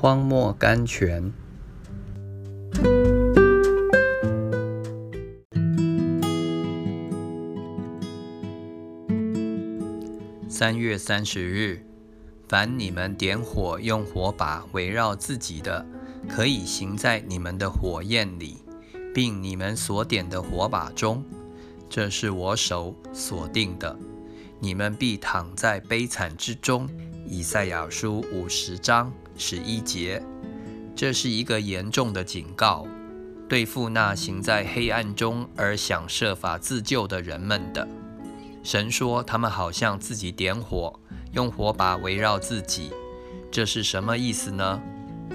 荒漠甘泉。三月三十日，凡你们点火用火把围绕自己的，可以行在你们的火焰里，并你们所点的火把中。这是我手所定的，你们必躺在悲惨之中。以赛亚书五十章十一节，这是一个严重的警告，对付那行在黑暗中而想设法自救的人们的。神说，他们好像自己点火，用火把围绕自己。这是什么意思呢？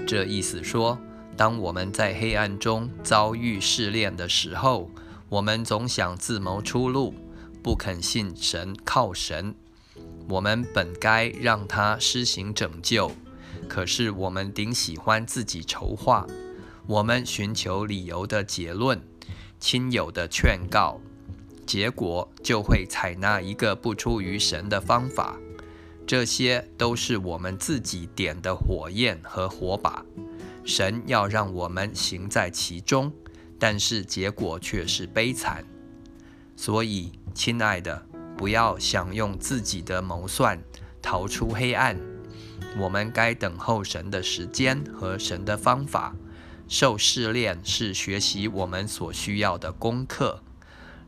这意思说，当我们在黑暗中遭遇试炼的时候，我们总想自谋出路，不肯信神，靠神。我们本该让他施行拯救，可是我们顶喜欢自己筹划。我们寻求理由的结论，亲友的劝告。结果就会采纳一个不出于神的方法，这些都是我们自己点的火焰和火把。神要让我们行在其中，但是结果却是悲惨。所以，亲爱的，不要想用自己的谋算逃出黑暗。我们该等候神的时间和神的方法。受试炼是学习我们所需要的功课。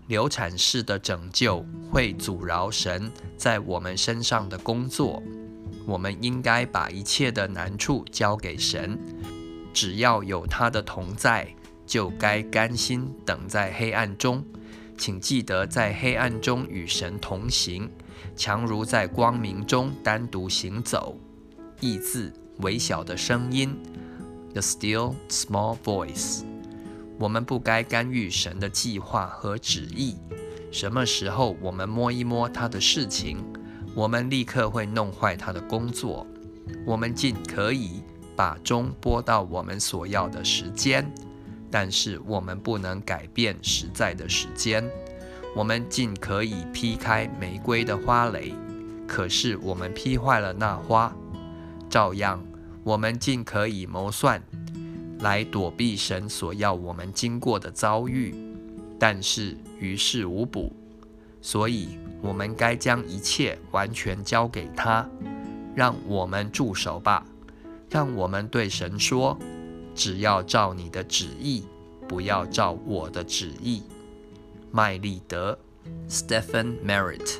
流产式的拯救会阻挠神在我们身上的工作。我们应该把一切的难处交给神，只要有他的同在，就该甘心等在黑暗中。请记得，在黑暗中与神同行，强如在光明中单独行走。意字微小的声音，the still small voice。我们不该干预神的计划和旨意。什么时候我们摸一摸他的事情，我们立刻会弄坏他的工作。我们尽可以把钟拨到我们所要的时间，但是我们不能改变实在的时间。我们尽可以劈开玫瑰的花蕾，可是我们劈坏了那花。照样，我们尽可以谋算。来躲避神所要我们经过的遭遇，但是于事无补，所以我们该将一切完全交给他，让我们住手吧。让我们对神说：“只要照你的旨意，不要照我的旨意。”麦利德 （Stephen Merritt）